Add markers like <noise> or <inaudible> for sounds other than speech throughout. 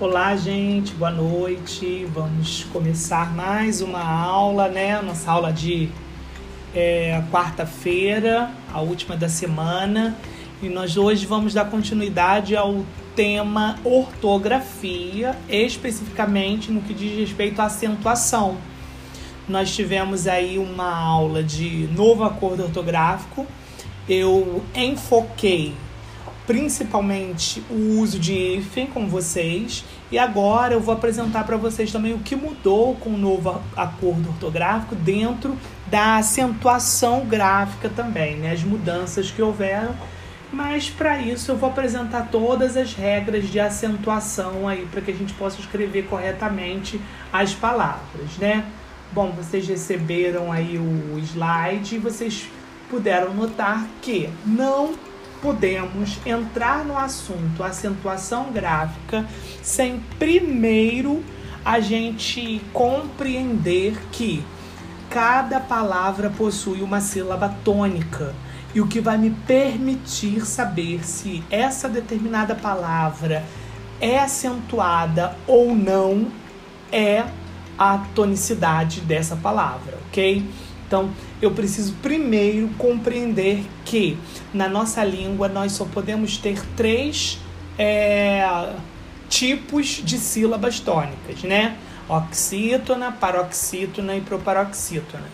Olá, gente, boa noite. Vamos começar mais uma aula, né? Nossa aula de é, quarta-feira, a última da semana. E nós hoje vamos dar continuidade ao tema ortografia, especificamente no que diz respeito à acentuação. Nós tivemos aí uma aula de novo acordo ortográfico. Eu enfoquei principalmente o uso de hífen com vocês. E agora eu vou apresentar para vocês também o que mudou com o novo acordo ortográfico dentro da acentuação gráfica também, né? As mudanças que houveram. Mas para isso eu vou apresentar todas as regras de acentuação aí para que a gente possa escrever corretamente as palavras, né? Bom, vocês receberam aí o slide e vocês puderam notar que não podemos entrar no assunto acentuação gráfica sem primeiro a gente compreender que cada palavra possui uma sílaba tônica e o que vai me permitir saber se essa determinada palavra é acentuada ou não é a tonicidade dessa palavra, ok? Então, eu preciso primeiro compreender que na nossa língua nós só podemos ter três é, tipos de sílabas tônicas, né? Oxítona, paroxítona e proparoxítona.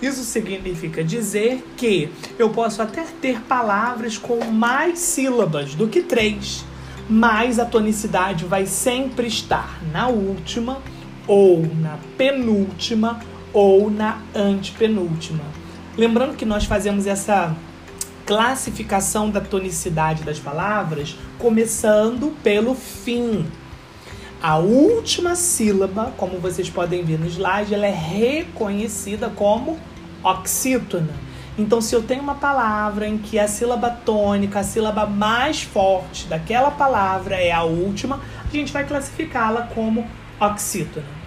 Isso significa dizer que eu posso até ter palavras com mais sílabas do que três, mas a tonicidade vai sempre estar na última ou na penúltima ou na antepenúltima. Lembrando que nós fazemos essa classificação da tonicidade das palavras começando pelo fim. A última sílaba, como vocês podem ver no slide, ela é reconhecida como oxítona. Então, se eu tenho uma palavra em que a sílaba tônica, a sílaba mais forte daquela palavra é a última, a gente vai classificá-la como oxítona.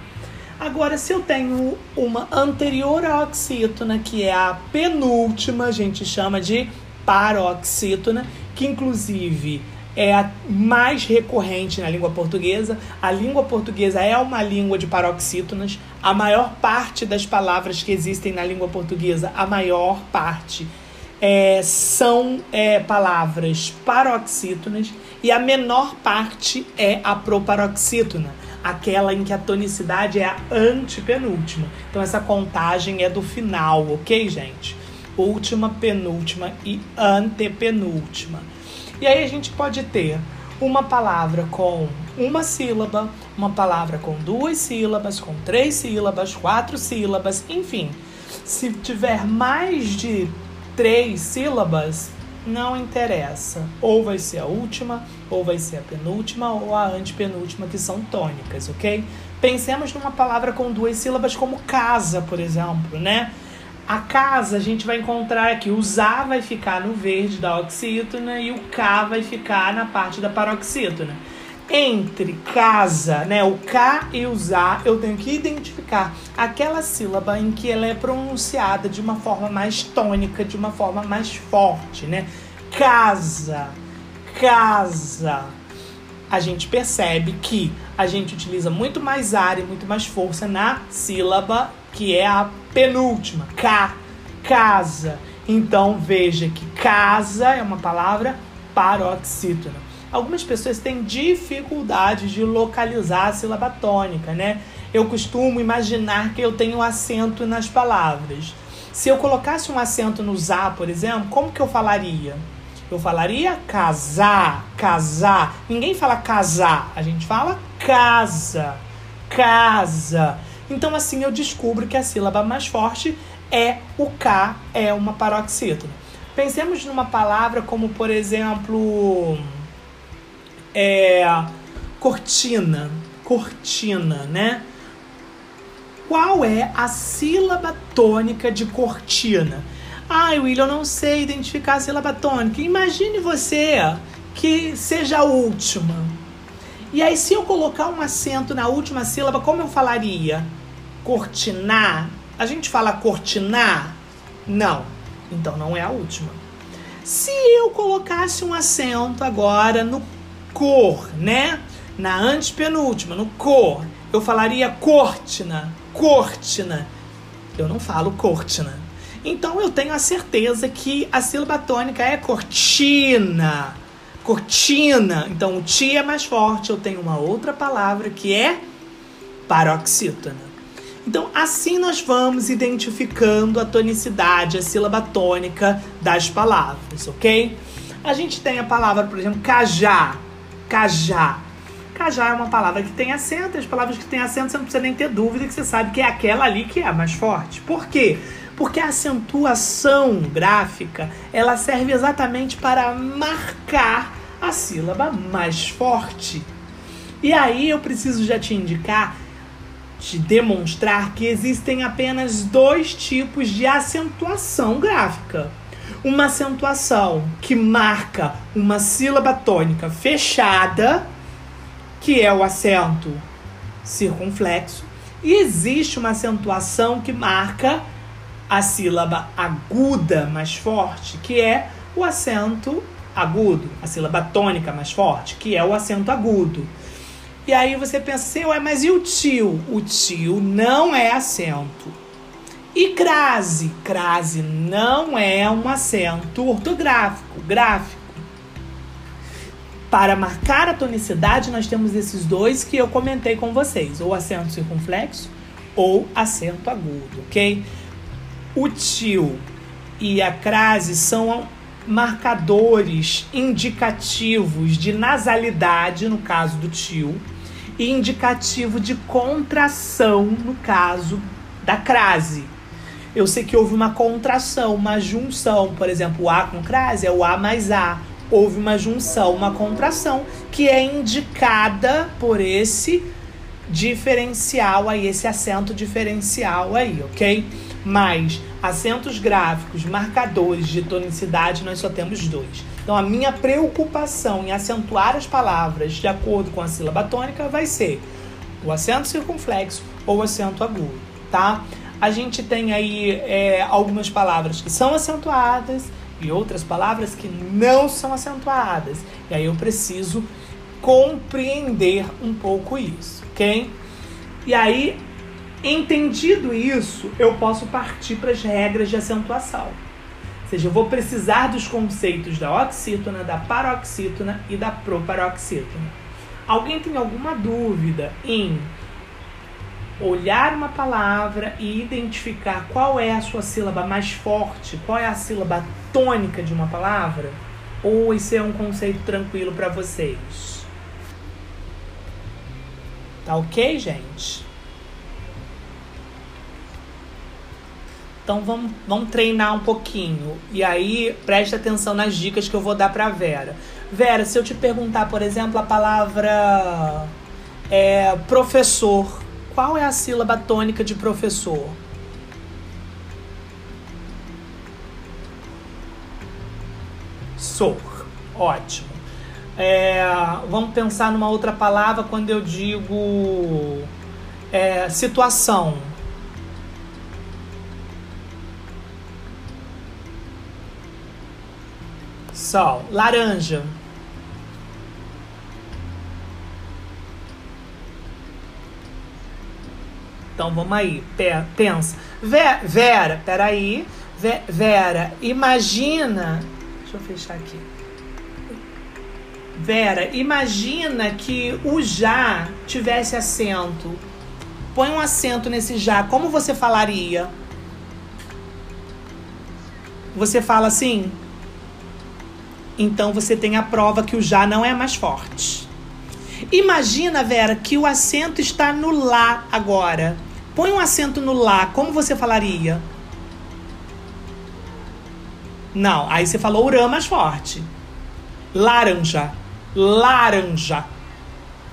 Agora, se eu tenho uma anterior à oxítona, que é a penúltima, a gente chama de paroxítona, que inclusive é a mais recorrente na língua portuguesa. A língua portuguesa é uma língua de paroxítonas. A maior parte das palavras que existem na língua portuguesa, a maior parte, é, são é, palavras paroxítonas e a menor parte é a proparoxítona aquela em que a tonicidade é a antepenúltima. Então essa contagem é do final, ok, gente? Última, penúltima e antepenúltima. E aí a gente pode ter uma palavra com uma sílaba, uma palavra com duas sílabas, com três sílabas, quatro sílabas, enfim. Se tiver mais de três sílabas, não interessa. Ou vai ser a última, ou vai ser a penúltima, ou a antepenúltima, que são tônicas, ok? Pensemos numa palavra com duas sílabas, como casa, por exemplo, né? A casa a gente vai encontrar aqui, o ZA vai ficar no verde da oxítona e o K vai ficar na parte da paroxítona entre casa, né, o K e o ZA, eu tenho que identificar aquela sílaba em que ela é pronunciada de uma forma mais tônica, de uma forma mais forte, né? Casa, casa. A gente percebe que a gente utiliza muito mais ar e muito mais força na sílaba que é a penúltima, K, casa. Então veja que casa é uma palavra paroxítona algumas pessoas têm dificuldade de localizar a sílaba tônica, né? Eu costumo imaginar que eu tenho acento nas palavras. Se eu colocasse um acento no za, por exemplo, como que eu falaria? Eu falaria casar, casar. Ninguém fala casar, a gente fala casa, casa. Então assim eu descubro que a sílaba mais forte é o K, é uma paroxítona. Pensemos numa palavra como, por exemplo, é, cortina, cortina, né? Qual é a sílaba tônica de cortina? Ai, William, eu não sei identificar a sílaba tônica. Imagine você que seja a última. E aí, se eu colocar um acento na última sílaba, como eu falaria? Cortinar? A gente fala cortinar? Não. Então não é a última. Se eu colocasse um acento agora no cor, né? Na antepenúltima, no cor, eu falaria cortina, cortina. Eu não falo cortina. Então eu tenho a certeza que a sílaba tônica é cortina. Cortina. Então o ti é mais forte. Eu tenho uma outra palavra que é paroxítona. Então, assim nós vamos identificando a tonicidade, a sílaba tônica das palavras, ok? A gente tem a palavra, por exemplo, cajá. Cajá. Cajá é uma palavra que tem acento, as palavras que têm acento você não precisa nem ter dúvida que você sabe que é aquela ali que é a mais forte. Por quê? Porque a acentuação gráfica, ela serve exatamente para marcar a sílaba mais forte. E aí eu preciso já te indicar te demonstrar que existem apenas dois tipos de acentuação gráfica. Uma acentuação que marca uma sílaba tônica fechada, que é o acento circunflexo, e existe uma acentuação que marca a sílaba aguda mais forte, que é o acento agudo, a sílaba tônica mais forte, que é o acento agudo. E aí você pensa assim, ué, mas e o tio? O tio não é acento. E crase? Crase não é um acento ortográfico, gráfico. Para marcar a tonicidade, nós temos esses dois que eu comentei com vocês: ou acento circunflexo ou acento agudo, ok? O tio e a crase são marcadores indicativos de nasalidade, no caso do tio, e indicativo de contração, no caso da crase. Eu sei que houve uma contração, uma junção, por exemplo, o A com crase é o A mais A. Houve uma junção, uma contração, que é indicada por esse diferencial aí, esse acento diferencial aí, ok? Mas acentos gráficos, marcadores de tonicidade, nós só temos dois. Então, a minha preocupação em acentuar as palavras de acordo com a sílaba tônica vai ser o acento circunflexo ou o acento agudo, tá? A gente tem aí é, algumas palavras que são acentuadas e outras palavras que não são acentuadas. E aí eu preciso compreender um pouco isso, ok? E aí Entendido isso, eu posso partir para as regras de acentuação. Ou seja, eu vou precisar dos conceitos da oxítona, da paroxítona e da proparoxítona. Alguém tem alguma dúvida em olhar uma palavra e identificar qual é a sua sílaba mais forte, qual é a sílaba tônica de uma palavra? Ou esse é um conceito tranquilo para vocês? Tá ok, gente? Então vamos, vamos treinar um pouquinho. E aí preste atenção nas dicas que eu vou dar para Vera. Vera, se eu te perguntar, por exemplo, a palavra é, professor, qual é a sílaba tônica de professor? Sor. Ótimo. É, vamos pensar numa outra palavra quando eu digo é, situação. Sol. Laranja. Então vamos aí, pensa. Vera, peraí. Vera, imagina. Deixa eu fechar aqui. Vera, imagina que o já tivesse acento. Põe um acento nesse já. Como você falaria? Você fala assim? Então você tem a prova que o já não é mais forte. Imagina, Vera, que o acento está no lá agora. Põe um acento no lá, como você falaria? Não, aí você falou urã mais forte. Laranja. Laranja.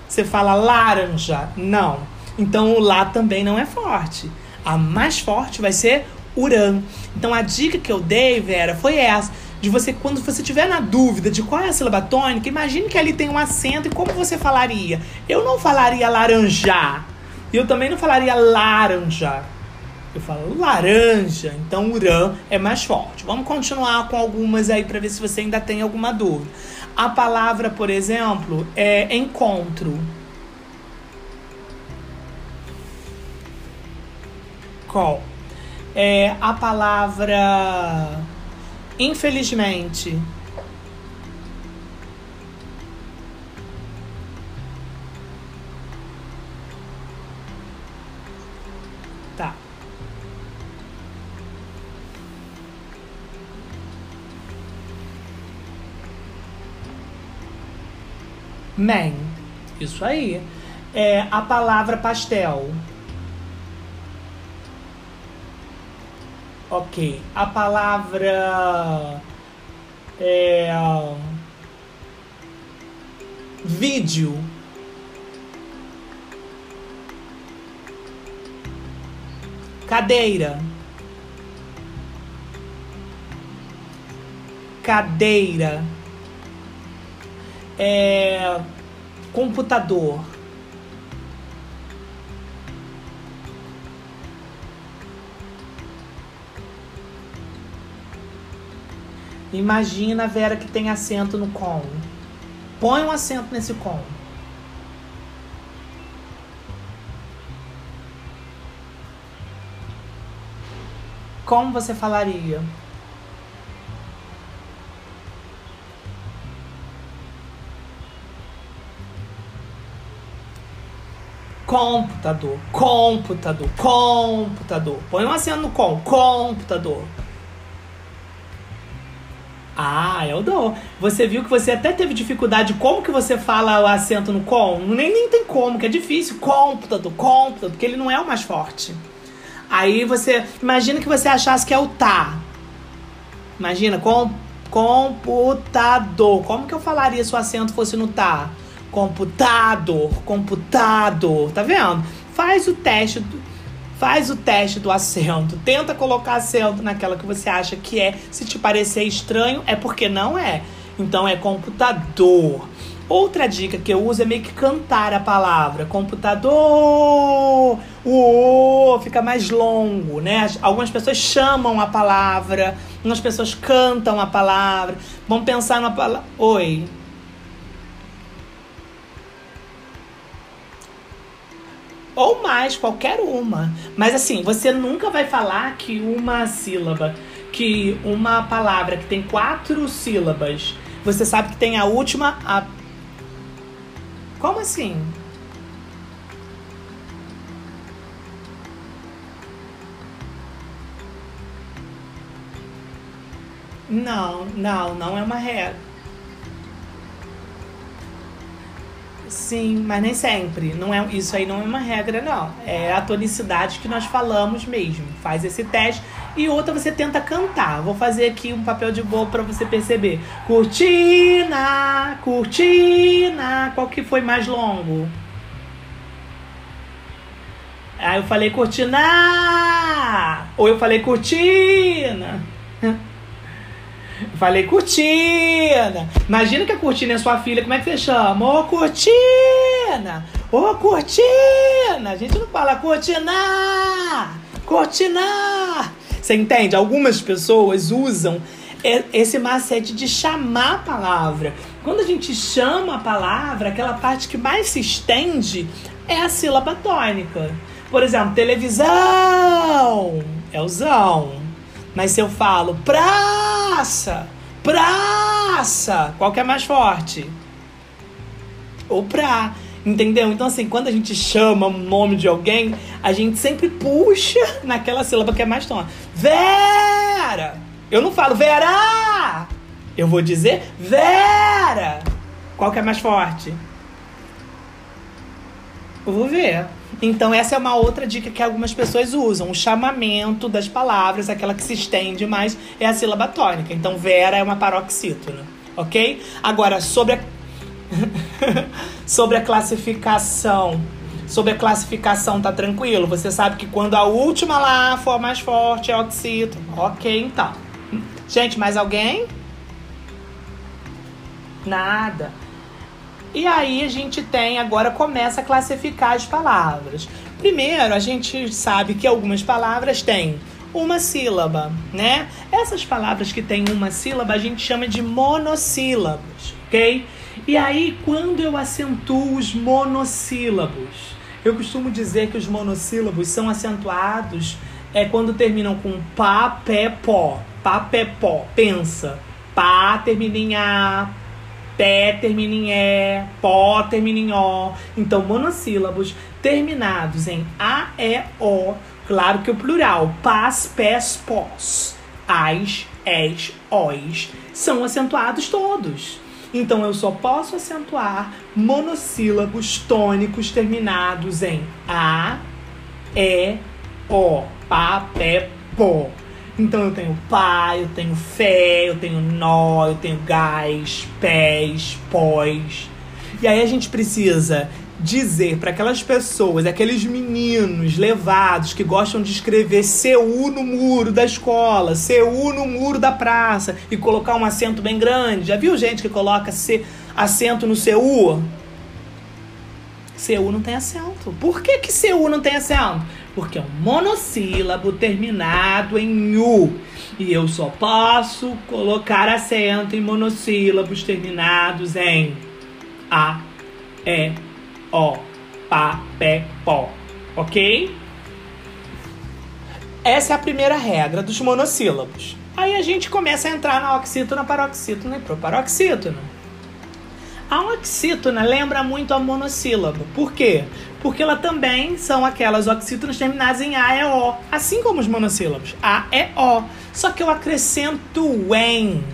Você fala laranja. Não. Então o lá também não é forte. A mais forte vai ser urã. Então a dica que eu dei, Vera, foi essa de você, quando você tiver na dúvida de qual é a sílaba tônica, imagine que ali tem um acento e como você falaria. Eu não falaria laranjar. E eu também não falaria laranja. Eu falo laranja, então urã é mais forte. Vamos continuar com algumas aí para ver se você ainda tem alguma dúvida. A palavra, por exemplo, é encontro. Qual? É a palavra infelizmente. Man. Isso aí. É a palavra pastel. Ok. A palavra. É. Vídeo. Cadeira. Cadeira. É. Computador. Imagina, Vera, que tem acento no com. Põe um acento nesse com. Como você falaria? Computador, computador, computador. Põe um acento no com, computador. Ah, eu dou. Você viu que você até teve dificuldade. Como que você fala o acento no com? Nem, nem tem como, que é difícil. Cômputo, cômputo, porque ele não é o mais forte. Aí você. Imagina que você achasse que é o tá. Imagina, com, computador. Como que eu falaria se o acento fosse no tá? Computador, computador. Tá vendo? Faz o teste. Do Faz o teste do acento. Tenta colocar acento naquela que você acha que é. Se te parecer estranho, é porque não é. Então é computador. Outra dica que eu uso é meio que cantar a palavra. Computador. O o fica mais longo, né? Algumas pessoas chamam a palavra, algumas pessoas cantam a palavra. Vamos pensar na palavra. Oi. Ou mais, qualquer uma. Mas assim, você nunca vai falar que uma sílaba, que uma palavra que tem quatro sílabas, você sabe que tem a última. A... Como assim? Não, não, não é uma regra. Sim, mas nem sempre. Não é, isso aí não é uma regra, não. É a tonicidade que nós falamos mesmo. Faz esse teste. E outra você tenta cantar. Vou fazer aqui um papel de boa para você perceber. Cortina, cortina. Qual que foi mais longo? Aí eu falei cortina. Ou eu falei cortina. <laughs> Falei cortina. Imagina que a cortina é sua filha, como é que você chama? Ô, cortina! Ô, cortina! A gente não fala cortina! Cortina! Você entende? Algumas pessoas usam esse macete de chamar a palavra. Quando a gente chama a palavra, aquela parte que mais se estende é a sílaba tônica. Por exemplo, televisão é o zão. Mas se eu falo praça, praça, qual que é mais forte? O pra. Entendeu? Então, assim, quando a gente chama o nome de alguém, a gente sempre puxa naquela sílaba que é mais tona. Vera! Eu não falo Vera! Eu vou dizer Vera! Qual que é mais forte? Eu vou ver. Então, essa é uma outra dica que algumas pessoas usam. O chamamento das palavras, aquela que se estende mais, é a sílaba tônica. Então, Vera é uma paroxítona, ok? Agora, sobre a, <laughs> sobre a classificação. Sobre a classificação, tá tranquilo? Você sabe que quando a última lá for mais forte, é oxítono. Ok, então. Gente, mais alguém? Nada. E aí a gente tem agora começa a classificar as palavras. Primeiro, a gente sabe que algumas palavras têm uma sílaba, né? Essas palavras que têm uma sílaba a gente chama de monossílabos, ok? E aí, quando eu acentuo os monossílabos, eu costumo dizer que os monossílabos são acentuados é quando terminam com pá, pé, pó. Pá, pé, pó. Pensa. Pá termina em A, pé termina em E, pó termina em O. Então, monossílabos terminados em A, E, O. Claro que o plural. Pás, pés, pós. As, es, os. São acentuados todos. Então eu só posso acentuar monossílabos tônicos terminados em A, E, O. Pá, pé, pó. Então eu tenho pá, eu tenho fé, eu tenho nó, eu tenho gás, pés, pós. E aí a gente precisa dizer para aquelas pessoas, aqueles meninos levados que gostam de escrever CU no muro da escola, CU no muro da praça e colocar um acento bem grande. Já viu gente que coloca C, acento no CU? CU não tem acento. Por que, que CU não tem acento? Porque é um monossílabo terminado em U. E eu só posso colocar acento em monossílabos terminados em A, E, O, Pá, Pé, Pó. Ok? Essa é a primeira regra dos monossílabos. Aí a gente começa a entrar na oxítona, paroxítona e proparoxítona. A oxítona lembra muito a monossílabo. Por quê? Porque ela também são aquelas oxítonas terminadas em A, E, O. Assim como os monossílabos. A, E, O. Só que eu acrescento em.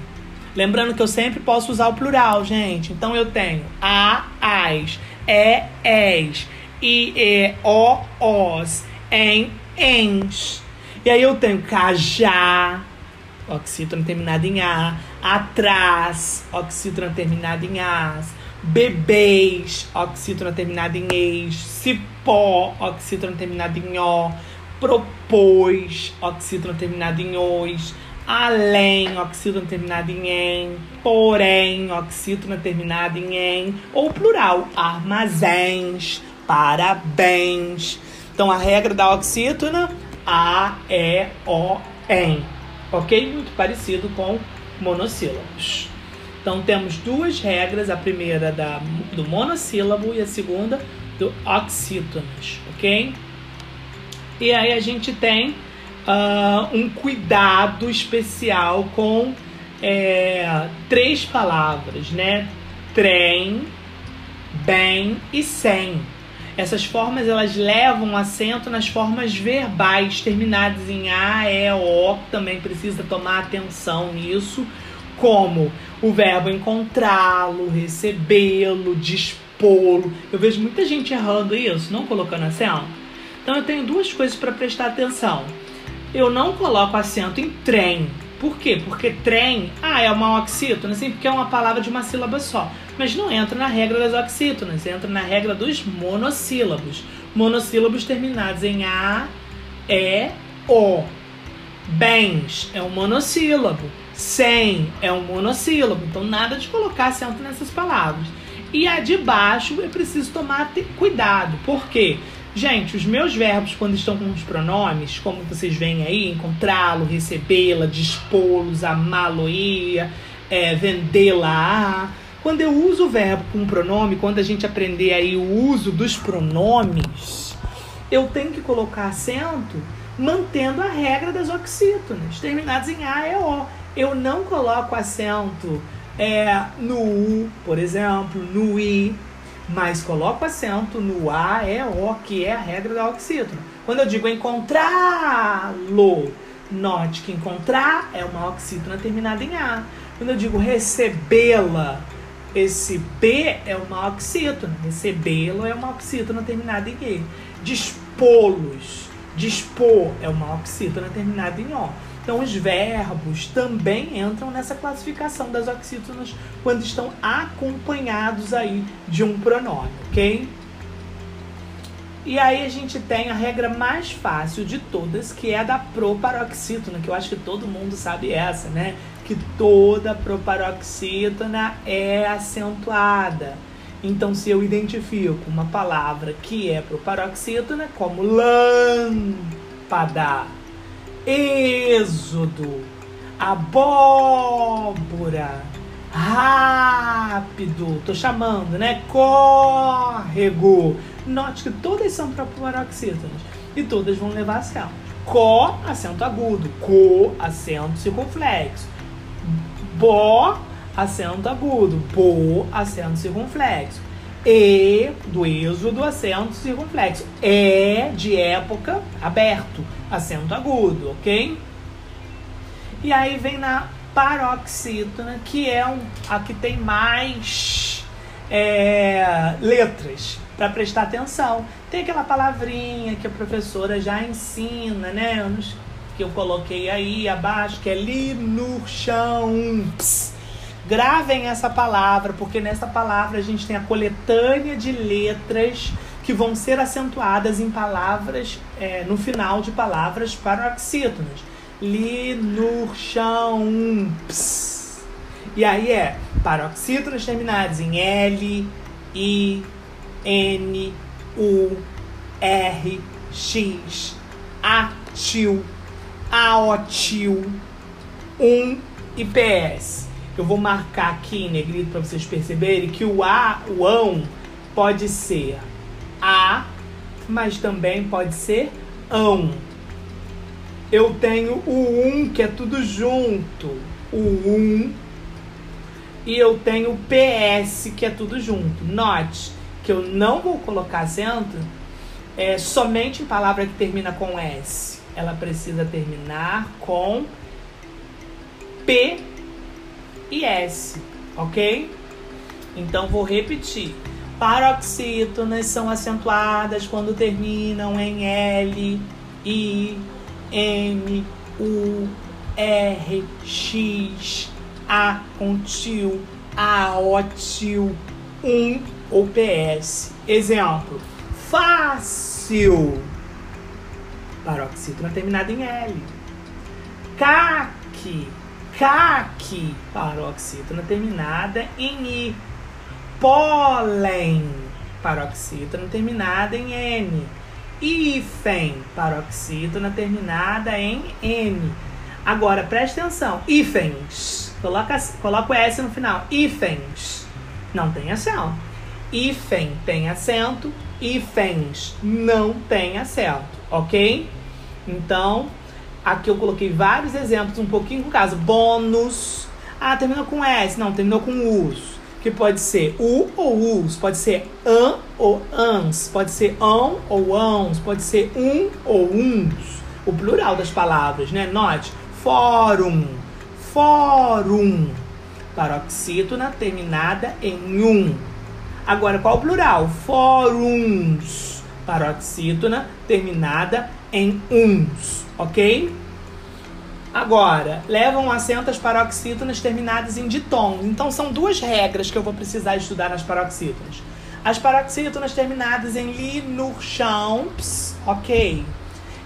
Lembrando que eu sempre posso usar o plural, gente. Então eu tenho A, As, E, Es, I, E, O, Os, em, ens. E aí eu tenho cajá, oxítona terminada em A, atrás, oxítona terminada em as, bebês, oxítona terminada em ex, cipó, oxítona terminada em o, propôs, oxítona terminada em os, além, oxítona terminada em em, porém, oxítona terminada em em, ou plural, armazéns, parabéns. Então a regra da oxítona, a, e, o, em. Ok? Muito parecido com monossílabos. Então temos duas regras, a primeira da, do monossílabo e a segunda do oxítonos, ok? E aí a gente tem uh, um cuidado especial com é, três palavras, né? Trem, bem e sem. Essas formas elas levam acento nas formas verbais terminadas em A, E, O, também precisa tomar atenção nisso, como o verbo encontrá-lo, recebê-lo, dispô-lo. Eu vejo muita gente errando isso, não colocando acento. Então eu tenho duas coisas para prestar atenção. Eu não coloco acento em trem. Por quê? Porque trem, ah, é uma oxítona, assim, porque é uma palavra de uma sílaba só mas não entra na regra das oxítonas, entra na regra dos monossílabos. Monossílabos terminados em A, E, O. Bens é um monossílabo. Sem é um monossílabo. Então, nada de colocar acento nessas palavras. E a de baixo é preciso tomar cuidado. Por quê? Gente, os meus verbos, quando estão com os pronomes, como vocês veem aí, encontrá-lo, recebê-la, dispô-los, amá-lo, ia, é, vendê-la, quando eu uso o verbo com pronome, quando a gente aprender aí o uso dos pronomes, eu tenho que colocar acento mantendo a regra das oxítonas, terminadas em A e O. Eu não coloco acento é, no U, por exemplo, no I, mas coloco acento no A, E, O, que é a regra da oxítona. Quando eu digo encontrá-lo, note que encontrar é uma oxítona terminada em A. Quando eu digo recebê-la, esse B é uma oxítona, recebê-lo é uma oxítona terminada em E. Dispô-los, dispor é uma oxítona terminada em O. Então, os verbos também entram nessa classificação das oxítonas quando estão acompanhados aí de um pronome, ok? E aí a gente tem a regra mais fácil de todas, que é a da proparoxítona, que eu acho que todo mundo sabe essa, né? que toda proparoxítona é acentuada. Então, se eu identifico uma palavra que é proparoxítona, como lâmpada, êxodo, abóbora, rápido, tô chamando, né? Córrego. Note que todas são proparoxítonas e todas vão levar acento. Co, acento agudo. Co, acento circunflexo. Bo, acento agudo. Bo, acento circunflexo. E, do êxodo, acento circunflexo. É, de época, aberto, acento agudo, ok? E aí vem na paroxítona, que é um, a que tem mais é, letras para prestar atenção. Tem aquela palavrinha que a professora já ensina, né? Que eu coloquei aí abaixo, que é linurchão. Gravem essa palavra, porque nessa palavra a gente tem a coletânea de letras que vão ser acentuadas em palavras, é, no final de palavras paroxítonas. Linurchão. E aí é paroxítonas terminadas em L, I, N, U, R, X, atil, aotil, um e PS. Eu vou marcar aqui em negrito para vocês perceberem que o A, o ão, pode ser A, mas também pode ser ão. Eu tenho o um, que é tudo junto. O um. E eu tenho o PS, que é tudo junto. Note que eu não vou colocar acento é, somente em palavra que termina com S. Ela precisa terminar com P e S, ok? Então vou repetir. Paroxítonas são acentuadas quando terminam em L, I, M, U, R, X, A com tio, A, O, tio, um ou PS. Exemplo: fácil. Paroxítona terminada em L. CAC. CAC. Paroxítona terminada em I. Pólen. Paroxítona terminada em N. Hífen. Paroxítona terminada em N. Agora, preste atenção. Hífens. Coloca, coloca o S no final. Hífens. Não tem acento. Hífen tem acento, hífens não tem acento, ok? Então, aqui eu coloquei vários exemplos, um pouquinho com caso. Bônus. Ah, terminou com S. Não, terminou com us. Que pode ser u ou us. Pode ser an ou ans. Pode ser ão ou ãos. Pode ser um ou uns. O plural das palavras, né? Note. Fórum. Fórum. Paroxítona terminada em um. Agora, qual o plural? Fóruns. Paroxítona terminada em uns, ok? Agora, levam acento as paroxítonas terminadas em ditongos. Então, são duas regras que eu vou precisar estudar nas paroxítonas. As paroxítonas terminadas em linurchãos, ok?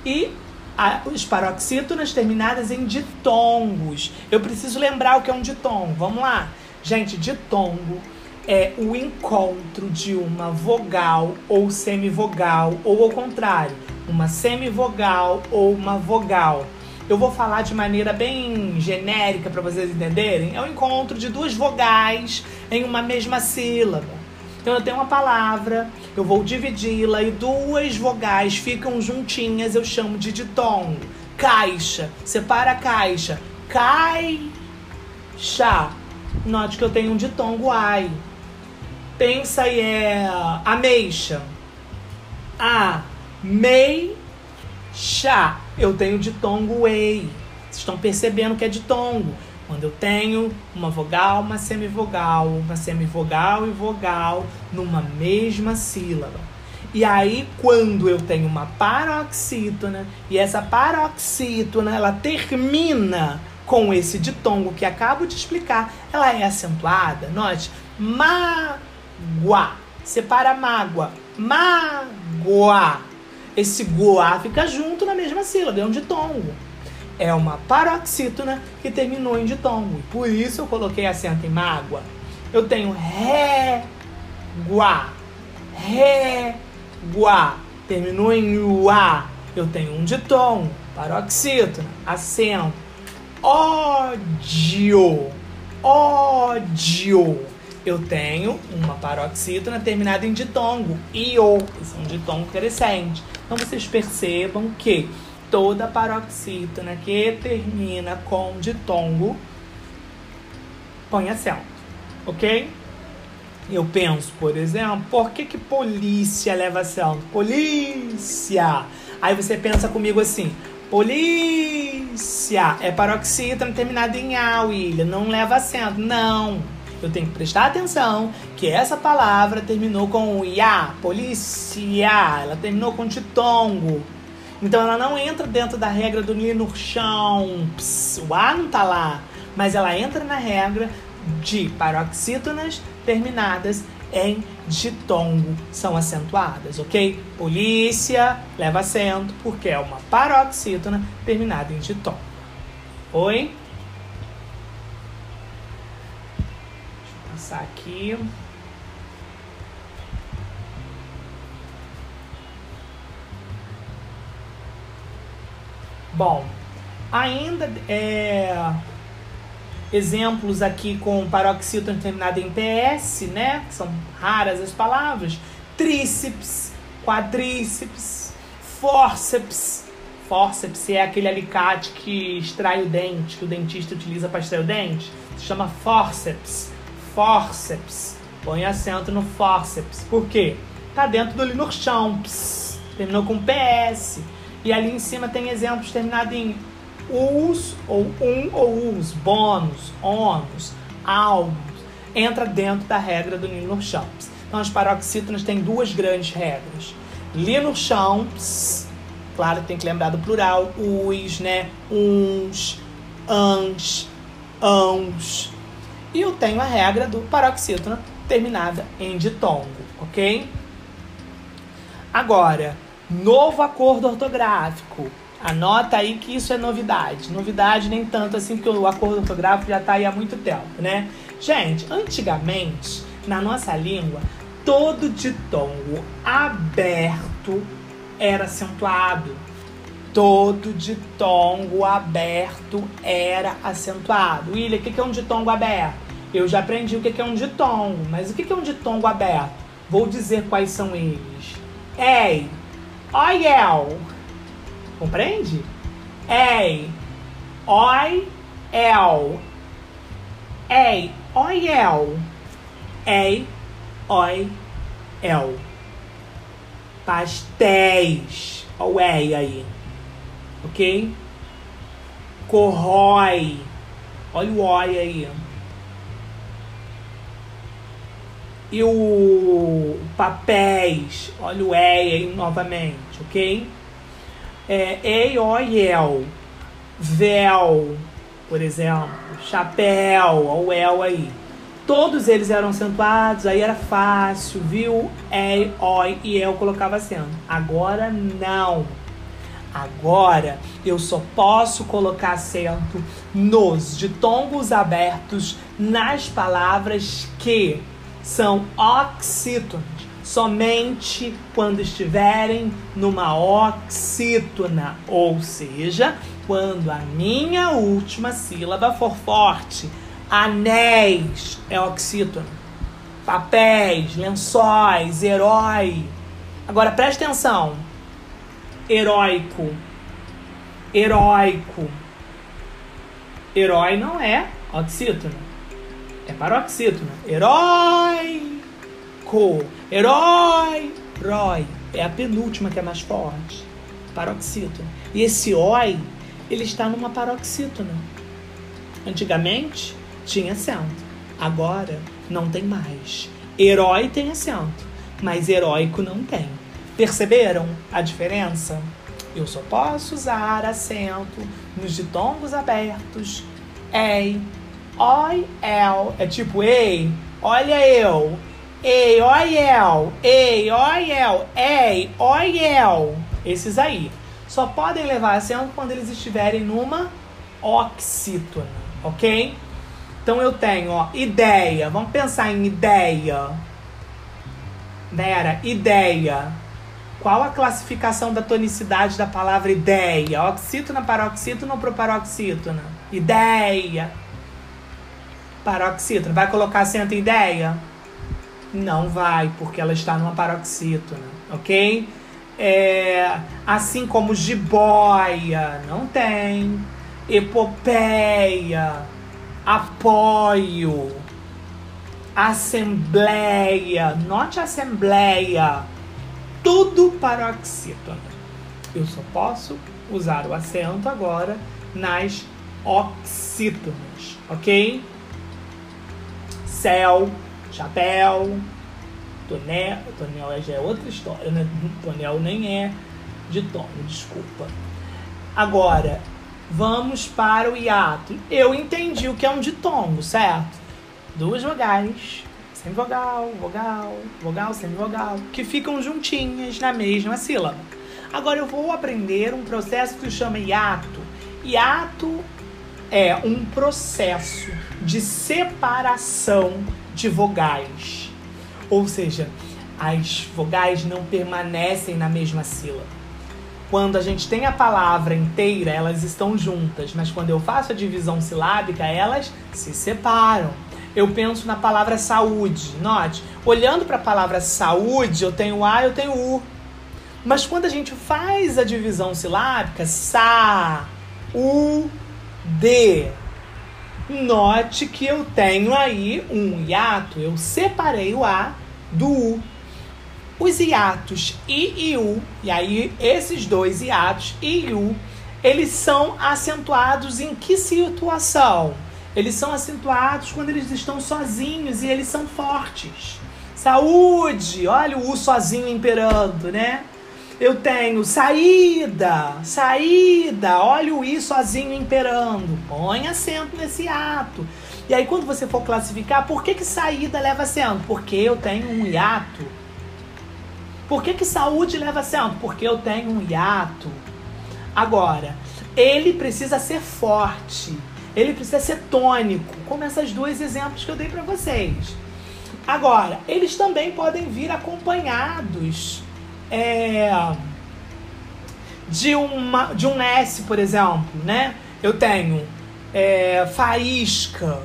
E a, os paroxítonas terminadas em ditongos. Eu preciso lembrar o que é um ditongo. Vamos lá? Gente, ditongo é o encontro de uma vogal ou semivogal, ou ao contrário, uma semivogal ou uma vogal. Eu vou falar de maneira bem genérica para vocês entenderem. É o encontro de duas vogais em uma mesma sílaba. Então eu tenho uma palavra, eu vou dividi-la e duas vogais ficam juntinhas, eu chamo de ditongo. Caixa, separa a caixa. Caixa. Note que eu tenho um ditongo ai pensa e é ameixa. A meixa. Eu tenho ditongo ei. Vocês estão percebendo que é ditongo. Quando eu tenho uma vogal, uma semivogal, uma semivogal e vogal numa mesma sílaba. E aí, quando eu tenho uma paroxítona e essa paroxítona ela termina com esse ditongo que acabo de explicar, ela é acentuada. Note, ma Gua. Separa mágoa. Mágoa. Esse goa fica junto na mesma sílaba, é um ditongo. É uma paroxítona que terminou em ditongo. Por isso eu coloquei acento em mágoa. Eu tenho ré, guá. Ré, guá. Terminou em uá. Eu tenho um ditongo, paroxítona, acento. Ódio. Ódio eu tenho uma paroxítona terminada em ditongo, io, esse é um ditongo crescente. Então vocês percebam que toda paroxítona que termina com ditongo põe acento, ok? Eu penso, por exemplo, por que, que polícia leva acento? Polícia! Aí você pensa comigo assim, polícia é paroxítona terminada em A, William, não leva acento. Não, eu tenho que prestar atenção que essa palavra terminou com ia, polícia, ela terminou com ditongo. Então ela não entra dentro da regra do linurchão, o A não tá lá, mas ela entra na regra de paroxítonas terminadas em ditongo são acentuadas, ok? Polícia leva acento porque é uma paroxítona terminada em ditongo. Oi? Deixa eu passar aqui. Bom, ainda é, exemplos aqui com paroxítona terminada em PS, né? Que são raras as palavras. Tríceps, quadríceps, fórceps. Fórceps é aquele alicate que extrai o dente, que o dentista utiliza para extrair o dente. Se chama fórceps. Fórceps. Põe acento no fórceps. Por quê? Tá dentro do linurchão. Terminou com PS. E ali em cima tem exemplos terminados em us ou um ou us, bônus, ônus, almos, entra dentro da regra do Linur Champs. Então as paroxítonas têm duas grandes regras. Linur Champs, claro tem que lembrar do plural, us, né, uns, ans, ãos. E eu tenho a regra do paroxítona terminada em ditongo, ok? Agora, novo acordo ortográfico. Anota aí que isso é novidade. Novidade nem tanto assim, porque o acordo ortográfico já está aí há muito tempo, né? Gente, antigamente, na nossa língua, todo ditongo aberto era acentuado. Todo ditongo aberto era acentuado. William, o que é um ditongo aberto? Eu já aprendi o que é um ditongo, mas o que é um ditongo aberto? Vou dizer quais são eles. Ei, oiel. Compreende? Ei, oi, el. Ei, oi, el. Ei, oi, el. Pastéis. Olha o ei aí. Ok? Corrói. Olha o oi aí. E o papéis. Olha o ei aí novamente, ok? É, ei, ó, el. Véu, por exemplo. Chapéu, ó, o el aí. Todos eles eram acentuados, aí era fácil, viu? Ei, oi e eu colocava acento. Agora não. Agora eu só posso colocar acento nos ditongos abertos nas palavras que são oxítonos somente quando estiverem numa oxítona, ou seja, quando a minha última sílaba for forte. Anéis é oxítona. Papéis, lençóis, herói. Agora preste atenção. Heróico. Heróico. Herói não é oxítona. É paroxítona. Herói co, herói, roi. É a penúltima que é mais forte. Paroxítona. E esse oi, ele está numa paroxítona. Antigamente tinha acento. Agora não tem mais. Herói tem acento, mas heróico não tem. Perceberam a diferença? Eu só posso usar acento nos ditongos abertos. Ei, oi, el. É tipo, ei, olha eu. Ei, oiel, ei, oiel, ei, oiel. Esses aí. Só podem levar acento quando eles estiverem numa oxítona, ok? Então eu tenho, ó, ideia. Vamos pensar em ideia. Nera, ideia. Qual a classificação da tonicidade da palavra ideia? Oxítona, paroxítona ou proparoxítona? Ideia. Paroxítona. Vai colocar acento em ideia? Não vai, porque ela está numa paroxítona, ok? É, assim como jiboia, não tem. Epopeia, apoio, assembleia, note assembleia, tudo paroxítona. Eu só posso usar o acento agora nas oxítonas, ok? Céu, chapéu, tonel, tonel já é outra história, né? Tonel nem é de tono, desculpa. Agora, vamos para o hiato. Eu entendi o que é um ditongo, certo? Duas vogais, sem vogal, vogal, vogal, sem vogal, que ficam juntinhas na mesma sílaba. Agora eu vou aprender um processo que se chama hiato. Hiato é um processo de separação de vogais. Ou seja, as vogais não permanecem na mesma sílaba. Quando a gente tem a palavra inteira, elas estão juntas, mas quando eu faço a divisão silábica, elas se separam. Eu penso na palavra saúde. Note, olhando para a palavra saúde, eu tenho A, eu tenho U. Mas quando a gente faz a divisão silábica, sa, u, d, note que eu tenho aí um hiato. Eu separei o A do U. Os hiatos I e U, e aí esses dois hiatos I e U, eles são acentuados em que situação? Eles são acentuados quando eles estão sozinhos e eles são fortes. Saúde! Olha o U sozinho imperando, né? Eu tenho saída, saída. Olha o I sozinho imperando. Põe acento nesse ato. E aí, quando você for classificar, por que, que saída leva acento? Porque eu tenho um hiato por que, que saúde leva acento? Porque eu tenho um hiato. Agora, ele precisa ser forte. Ele precisa ser tônico, como esses dois exemplos que eu dei para vocês. Agora, eles também podem vir acompanhados é, de, uma, de um S, por exemplo, né? Eu tenho é, faísca,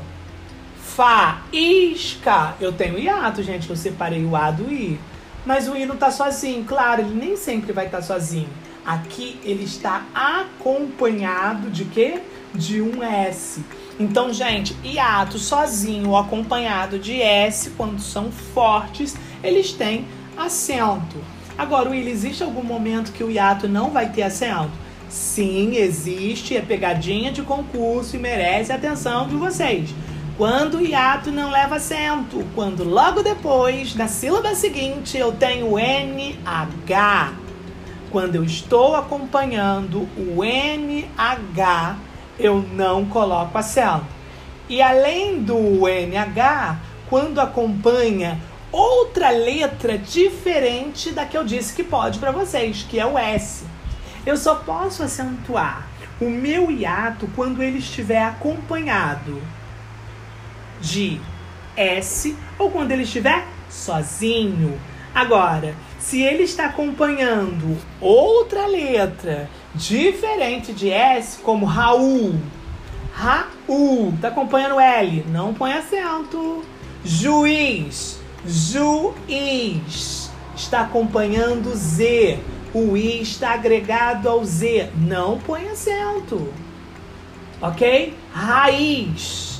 faísca. Eu tenho hiato, gente, eu separei o A do I. Mas o I não está sozinho. Claro, ele nem sempre vai estar tá sozinho. Aqui ele está acompanhado de quê? De um S. Então, gente, hiato sozinho ou acompanhado de S, quando são fortes, eles têm acento. Agora, Will, existe algum momento que o hiato não vai ter acento? Sim, existe, é pegadinha de concurso e merece a atenção de vocês. Quando o hiato não leva acento, quando logo depois, na sílaba seguinte, eu tenho NH. Quando eu estou acompanhando o NH, eu não coloco acento. E além do NH, quando acompanha outra letra diferente da que eu disse que pode para vocês, que é o S. Eu só posso acentuar o meu hiato quando ele estiver acompanhado de S ou quando ele estiver sozinho. Agora, se ele está acompanhando outra letra diferente de S, como Raul, Raul, está acompanhando L, não põe acento. Juiz, juiz, está acompanhando Z. O I está agregado ao Z, não põe acento. Ok? Raiz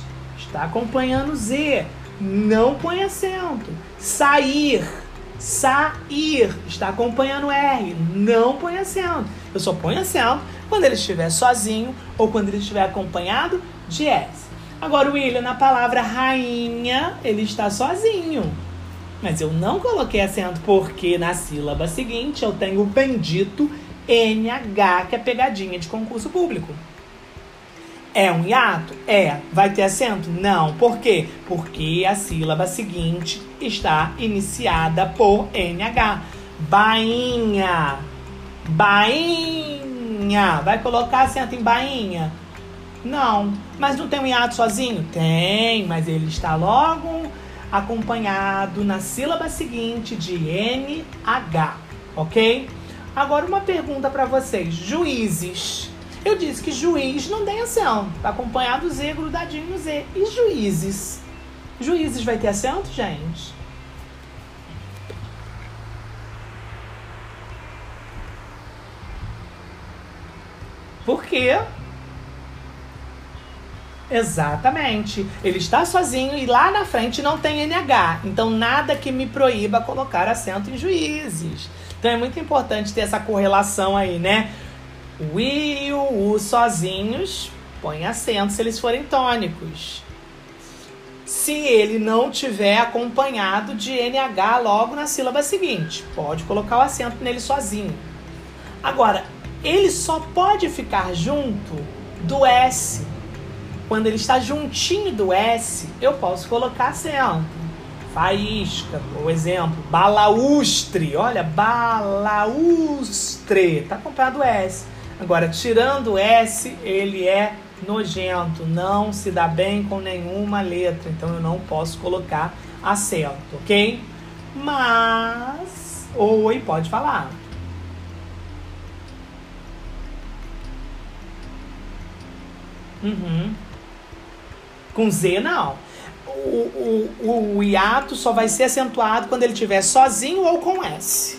Está acompanhando Z. Não põe acento. Sair. Sair. Está acompanhando R. Não põe acento. Eu só ponho acento quando ele estiver sozinho ou quando ele estiver acompanhado de S. Agora, o William, na palavra rainha, ele está sozinho. Mas eu não coloquei acento porque na sílaba seguinte eu tenho o bendito NH, que é pegadinha de concurso público. É um hiato? É. Vai ter acento? Não. Por quê? Porque a sílaba seguinte está iniciada por NH. Bainha. Bainha. Vai colocar acento em bainha? Não. Mas não tem um hiato sozinho? Tem, mas ele está logo acompanhado na sílaba seguinte de NH. Ok? Agora uma pergunta para vocês. Juízes eu disse que juiz não tem acento. Acompanhado Z, grudadinho Z. E juízes? Juízes vai ter acento, gente? Por quê? Exatamente. Ele está sozinho e lá na frente não tem NH. Então, nada que me proíba colocar acento em juízes. Então, é muito importante ter essa correlação aí, né? O I e o U sozinhos põe acento se eles forem tônicos. Se ele não tiver acompanhado de NH logo na sílaba seguinte, pode colocar o acento nele sozinho. Agora, ele só pode ficar junto do S quando ele está juntinho do S, eu posso colocar acento. Faísca, por exemplo, balaustre. Olha, balaustre. Tá acompanhado S. Agora, tirando o S, ele é nojento, não se dá bem com nenhuma letra, então eu não posso colocar acento, ok? Mas, oi, pode falar. Uhum. Com Z, não. O, o, o hiato só vai ser acentuado quando ele estiver sozinho ou com S.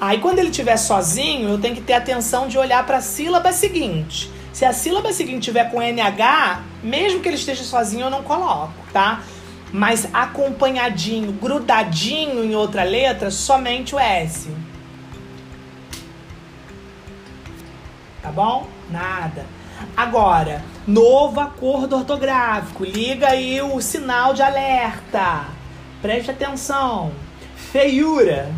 Aí, quando ele estiver sozinho, eu tenho que ter atenção de olhar para a sílaba seguinte. Se a sílaba seguinte tiver com NH, mesmo que ele esteja sozinho, eu não coloco, tá? Mas acompanhadinho, grudadinho em outra letra, somente o S. Tá bom? Nada. Agora, novo acordo ortográfico. Liga aí o sinal de alerta. Preste atenção. Feiura.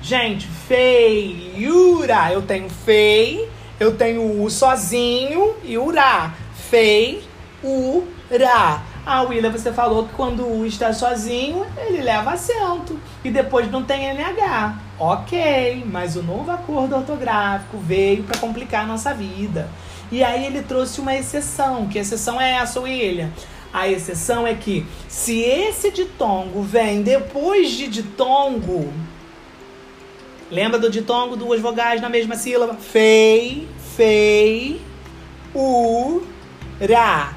Gente, feiura. Eu tenho fei, eu tenho u sozinho e urá. Fei, u, ra. Ah, Willa, você falou que quando o U está sozinho, ele leva acento. E depois não tem NH. Ok, mas o novo acordo ortográfico veio para complicar a nossa vida. E aí ele trouxe uma exceção. Que exceção é essa, William? A exceção é que se esse ditongo vem depois de ditongo, lembra do ditongo, duas vogais na mesma sílaba? Fei, fei, u, ra.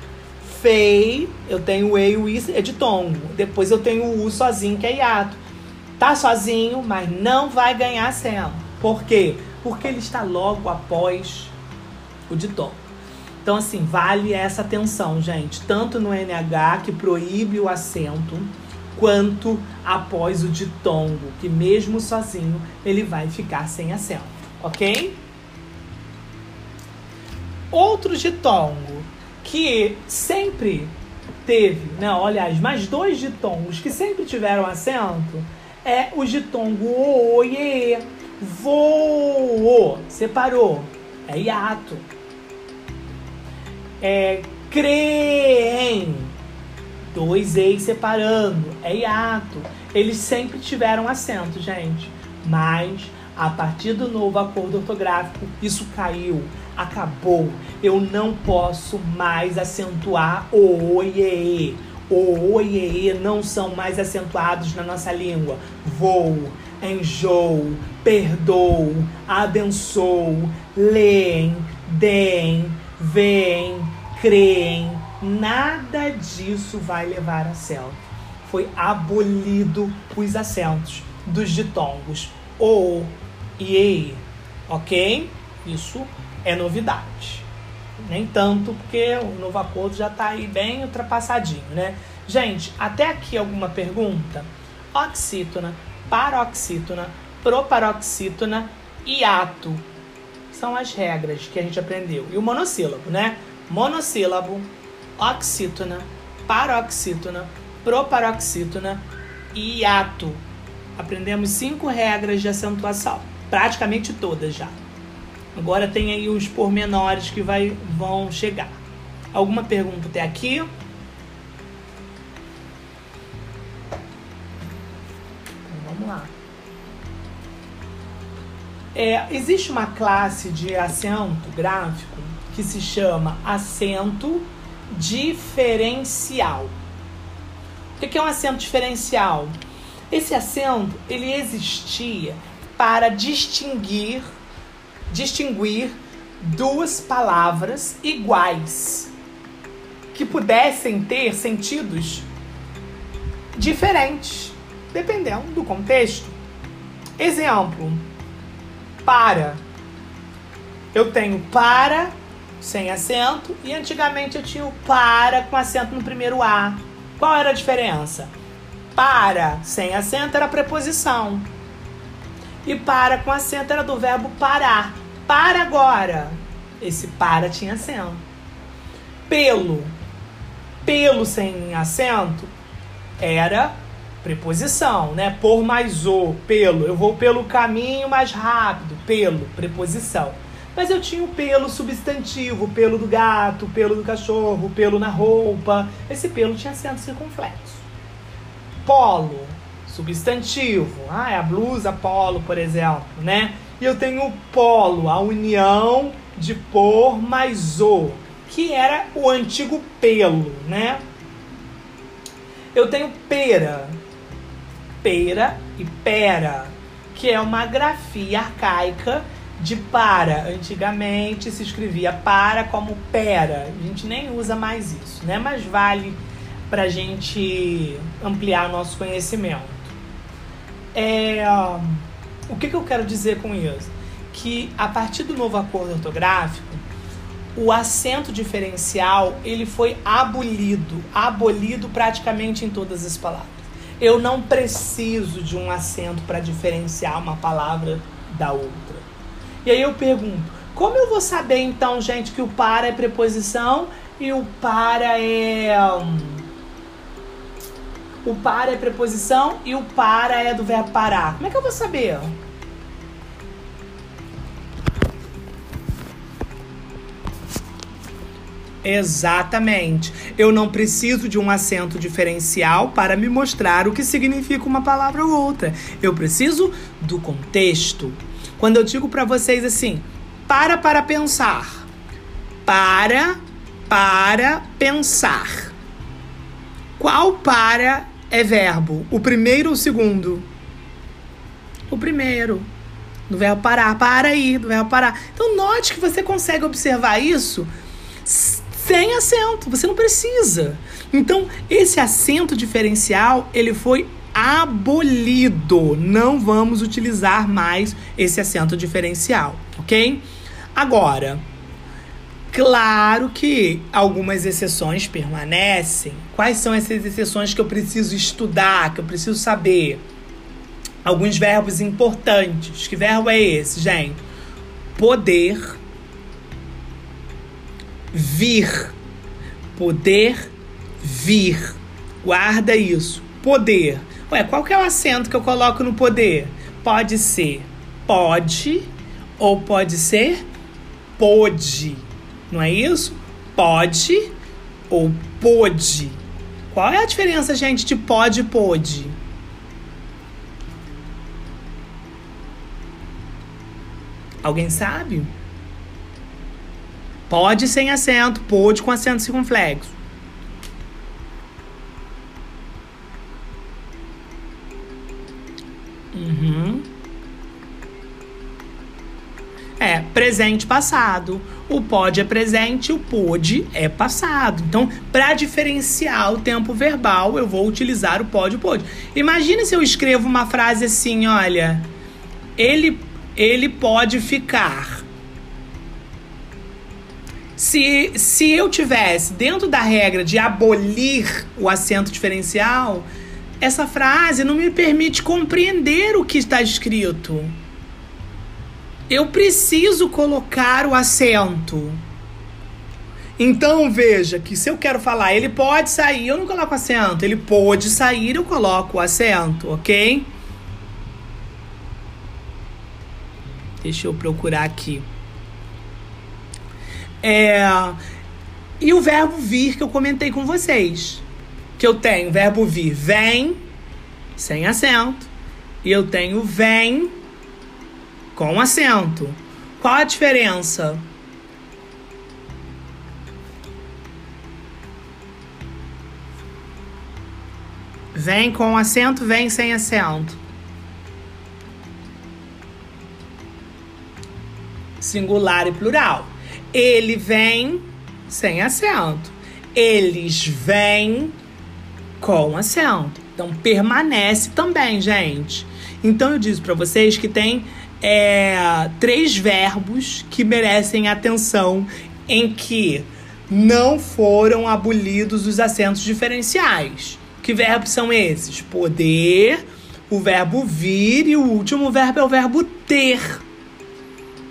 Fei, eu tenho o e o i, é ditongo. Depois eu tenho o u sozinho, que é hiato. Tá sozinho, mas não vai ganhar acento. Por quê? Porque ele está logo após o ditongo. Então, assim, vale essa atenção, gente, tanto no NH, que proíbe o acento, quanto após o ditongo, que mesmo sozinho ele vai ficar sem acento, ok? Outro ditongo que sempre teve, né? Aliás, mais dois ditongos que sempre tiveram acento é o ditongo o, o e, e. Voo, separou, é hiato é, creem. Dois eis separando, é hiato. Eles sempre tiveram acento, gente. Mas a partir do novo acordo ortográfico, isso caiu, acabou. Eu não posso mais acentuar o oiê. O oiê não são mais acentuados na nossa língua. Vou, enjoo, perdoo, abençoo, leem, deem, veem, creem, nada disso vai levar a céu. Foi abolido os acentos dos ditongos o e e, ok? Isso é novidade. Nem tanto, porque o novo acordo já está aí bem ultrapassadinho, né? Gente, até aqui alguma pergunta? Oxítona, paroxítona, proparoxítona, hiato são as regras que a gente aprendeu. E o monossílabo, né? Monossílabo, oxítona, paroxítona, proparoxítona e hiato. Aprendemos cinco regras de acentuação, praticamente todas já. Agora tem aí os pormenores que vai, vão chegar. Alguma pergunta até aqui? É, existe uma classe de acento gráfico que se chama acento diferencial. O que é um acento diferencial? Esse acento ele existia para distinguir distinguir duas palavras iguais que pudessem ter sentidos diferentes, dependendo do contexto. Exemplo: para. Eu tenho para sem acento e antigamente eu tinha o para com acento no primeiro A. Qual era a diferença? Para sem acento era preposição. E para com acento era do verbo parar. Para agora. Esse para tinha acento. Pelo. Pelo sem acento era preposição, né? Por mais o, pelo. Eu vou pelo caminho mais rápido, pelo, preposição. Mas eu tinha o pelo substantivo, pelo do gato, pelo do cachorro, pelo na roupa. Esse pelo tinha acento circunflexo. Polo, substantivo. Ah, é a blusa polo, por exemplo, né? E eu tenho o polo, a união de por mais o, que era o antigo pelo, né? Eu tenho pera, pera e pera, que é uma grafia arcaica de para. Antigamente se escrevia para como pera. A gente nem usa mais isso, né? Mas vale para a gente ampliar nosso conhecimento. É, o que, que eu quero dizer com isso? Que a partir do novo acordo ortográfico, o acento diferencial ele foi abolido, abolido praticamente em todas as palavras. Eu não preciso de um acento para diferenciar uma palavra da outra. E aí eu pergunto, como eu vou saber então, gente, que o para é preposição e o para é o para é preposição e o para é do verbo parar? Como é que eu vou saber? Exatamente. Eu não preciso de um acento diferencial para me mostrar o que significa uma palavra ou outra. Eu preciso do contexto. Quando eu digo para vocês assim, para para pensar. Para para pensar. Qual para é verbo? O primeiro ou o segundo? O primeiro. Do verbo parar. Para aí, do verbo parar. Então note que você consegue observar isso sem acento, você não precisa. Então, esse acento diferencial, ele foi abolido. Não vamos utilizar mais esse acento diferencial, ok? Agora, claro que algumas exceções permanecem. Quais são essas exceções que eu preciso estudar, que eu preciso saber? Alguns verbos importantes. Que verbo é esse, gente? Poder vir. Poder vir. Guarda isso. Poder. Ué, qual que é o acento que eu coloco no poder? Pode ser pode ou pode ser pode. Não é isso? Pode ou pode. Qual é a diferença, gente, de pode e pode? Alguém sabe? Pode sem acento, pode com acento circunflexo. Uhum. É presente passado. O pode é presente, o pode é passado. Então, para diferenciar o tempo verbal, eu vou utilizar o pode e o. Imagina se eu escrevo uma frase assim, olha, ele ele pode ficar se, se eu tivesse dentro da regra de abolir o acento diferencial, essa frase não me permite compreender o que está escrito. Eu preciso colocar o acento. Então veja que se eu quero falar ele pode sair, eu não coloco acento. Ele pode sair, eu coloco o acento, ok? Deixa eu procurar aqui. É... E o verbo vir que eu comentei com vocês. Que eu tenho verbo vir vem, sem acento. E eu tenho vem com acento. Qual a diferença? Vem com acento, vem sem acento. Singular e plural. Ele vem sem acento. Eles vêm com acento. Então permanece também, gente. Então eu disse para vocês que tem é, três verbos que merecem atenção em que não foram abolidos os acentos diferenciais. Que verbos são esses? Poder, o verbo vir e o último verbo é o verbo ter.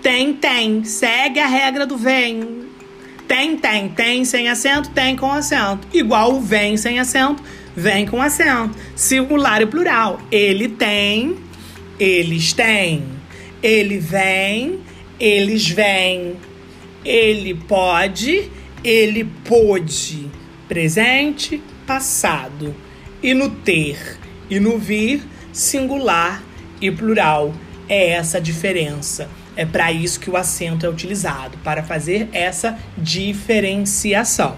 Tem, tem. Segue a regra do vem. Tem, tem. Tem sem acento, tem com acento. Igual o vem sem acento, vem com acento. Singular e plural. Ele tem, eles têm. Ele vem, eles vêm. Ele pode, ele pôde. Presente, passado. E no ter e no vir, singular e plural. É essa a diferença. É para isso que o acento é utilizado, para fazer essa diferenciação.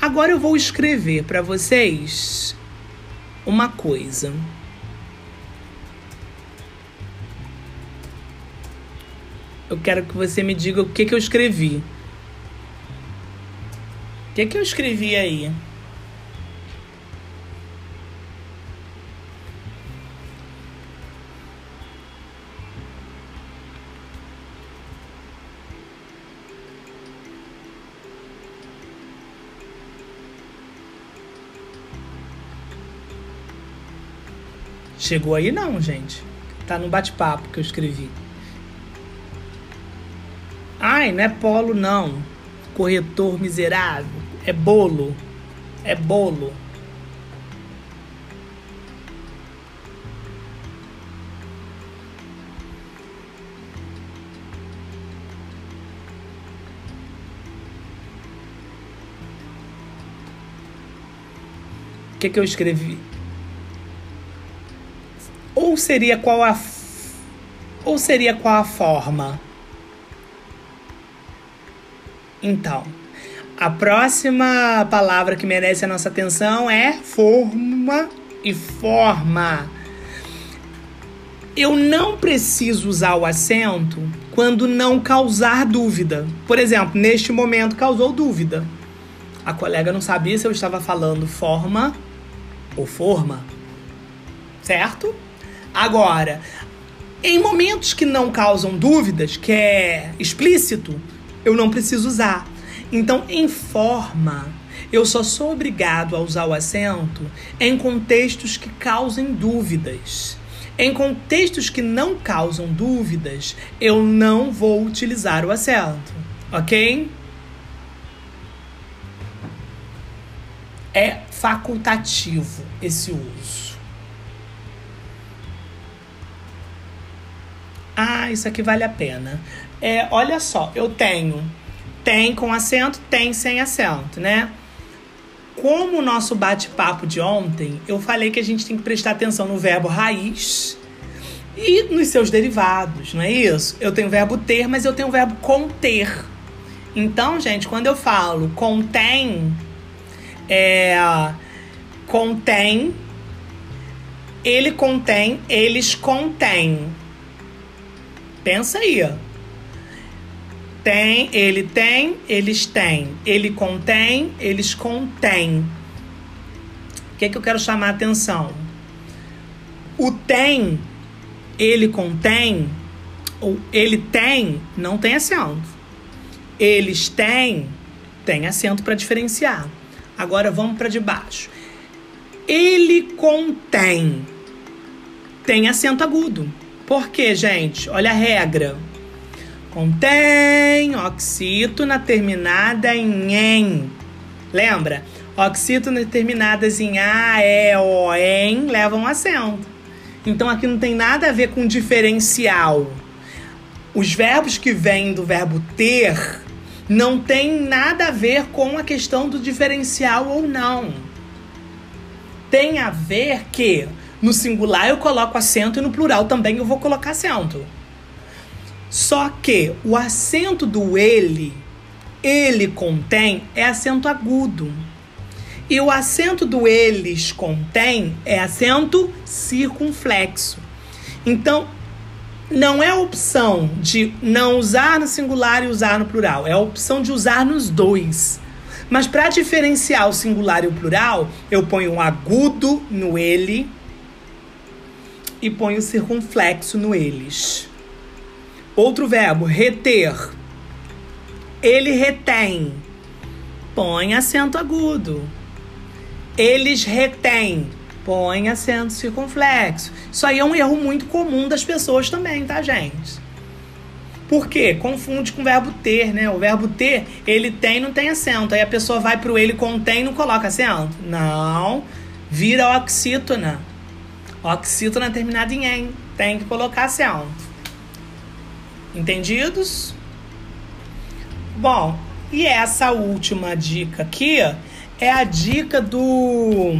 Agora eu vou escrever para vocês uma coisa. Eu quero que você me diga o que, que eu escrevi. O que, que eu escrevi aí? Chegou aí não, gente. Tá no bate-papo que eu escrevi. Ai, não é polo não. Corretor miserável. É bolo. É bolo. O que, que eu escrevi? Ou seria qual a ou seria qual a forma? Então, a próxima palavra que merece a nossa atenção é forma e forma. Eu não preciso usar o acento quando não causar dúvida. Por exemplo, neste momento causou dúvida. A colega não sabia se eu estava falando forma ou forma. Certo? Agora, em momentos que não causam dúvidas, que é explícito, eu não preciso usar. Então, em forma, eu só sou obrigado a usar o acento em contextos que causem dúvidas. Em contextos que não causam dúvidas, eu não vou utilizar o acento, ok? É facultativo esse uso. Ah, isso aqui vale a pena. É, olha só, eu tenho tem com acento, tem sem acento, né? Como o nosso bate-papo de ontem, eu falei que a gente tem que prestar atenção no verbo raiz e nos seus derivados, não é isso? Eu tenho o verbo ter, mas eu tenho o verbo conter. Então, gente, quando eu falo contém, é, contém, ele contém, eles contêm. Pensa aí. Tem, ele tem, eles têm. Ele contém, eles contêm. O que, é que eu quero chamar a atenção? O tem, ele contém, ou ele tem, não tem acento. Eles têm, tem acento para diferenciar. Agora vamos para de baixo. Ele contém, tem acento agudo. Por quê, gente? Olha a regra. Contém oxítona terminada em em. Lembra? Oxítonas terminadas em a, e, o, em levam acento. Então aqui não tem nada a ver com diferencial. Os verbos que vêm do verbo ter não tem nada a ver com a questão do diferencial ou não. Tem a ver que no singular eu coloco acento e no plural também eu vou colocar acento. Só que o acento do ele, ele contém, é acento agudo. E o acento do eles contém é acento circunflexo. Então, não é a opção de não usar no singular e usar no plural, é a opção de usar nos dois. Mas para diferenciar o singular e o plural, eu ponho um agudo no ele e põe o circunflexo no eles. Outro verbo, reter. Ele retém. Põe acento agudo. Eles retêm. Põe acento circunflexo. Isso aí é um erro muito comum das pessoas também, tá, gente? Por quê? Confunde com o verbo ter, né? O verbo ter, ele tem, não tem acento. Aí a pessoa vai pro ele contém não coloca acento. Não. Vira oxítona. Oxítona terminada em em. Tem que colocar acento. Entendidos? Bom, e essa última dica aqui é a dica do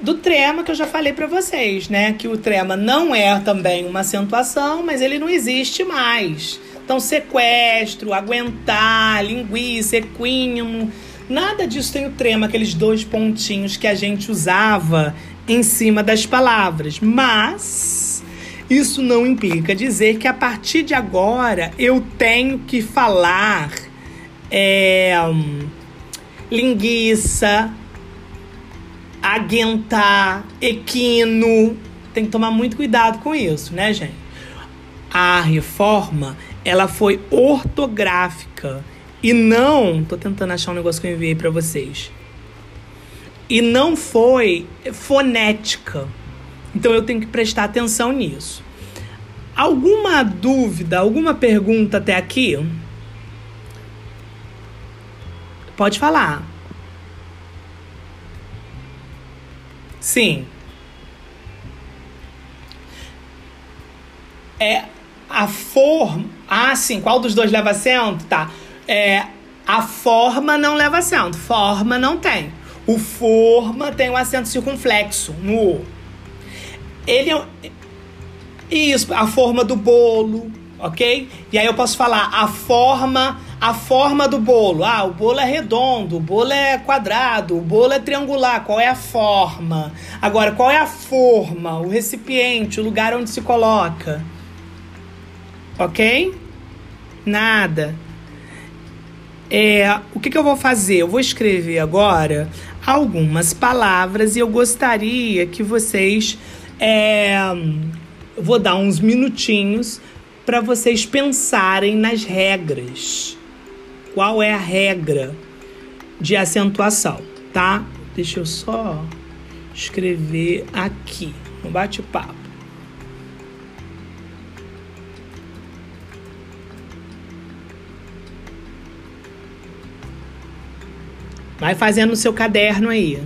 do trema que eu já falei para vocês, né? Que o trema não é também uma acentuação, mas ele não existe mais. Então, sequestro, aguentar, linguiça, equínimo, nada disso tem o trema, aqueles dois pontinhos que a gente usava em cima das palavras. Mas isso não implica dizer que a partir de agora eu tenho que falar é, linguiça, aguentar, equino. Tem que tomar muito cuidado com isso, né, gente? A reforma, ela foi ortográfica e não, tô tentando achar um negócio que eu enviei para vocês. E não foi fonética. Então eu tenho que prestar atenção nisso. Alguma dúvida, alguma pergunta até aqui? Pode falar. Sim. É a forma. Ah, sim. Qual dos dois leva acento? Tá. É, a forma não leva acento. Forma não tem. O forma tem um acento circunflexo no O. Ele é. Isso, a forma do bolo, ok? E aí eu posso falar a forma a forma do bolo. Ah, o bolo é redondo, o bolo é quadrado, o bolo é triangular. Qual é a forma? Agora, qual é a forma? O recipiente, o lugar onde se coloca. Ok? Nada. É, o que, que eu vou fazer? Eu vou escrever agora algumas palavras e eu gostaria que vocês. É, vou dar uns minutinhos para vocês pensarem nas regras qual é a regra de acentuação, tá? Deixa eu só escrever aqui no bate-papo. Vai fazendo no seu caderno aí.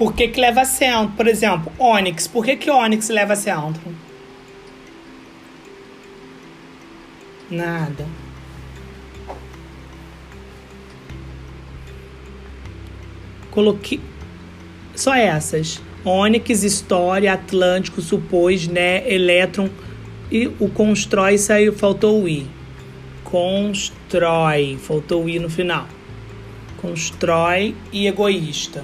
Por que, que leva centro? Por exemplo, Onyx. Por que, que Onyx leva centro? Nada. Coloquei. Só essas. Onyx, História, Atlântico, Supôs, né? Elétron. E o Constrói saiu, faltou o I. Constrói. Faltou o I no final. Constrói e egoísta.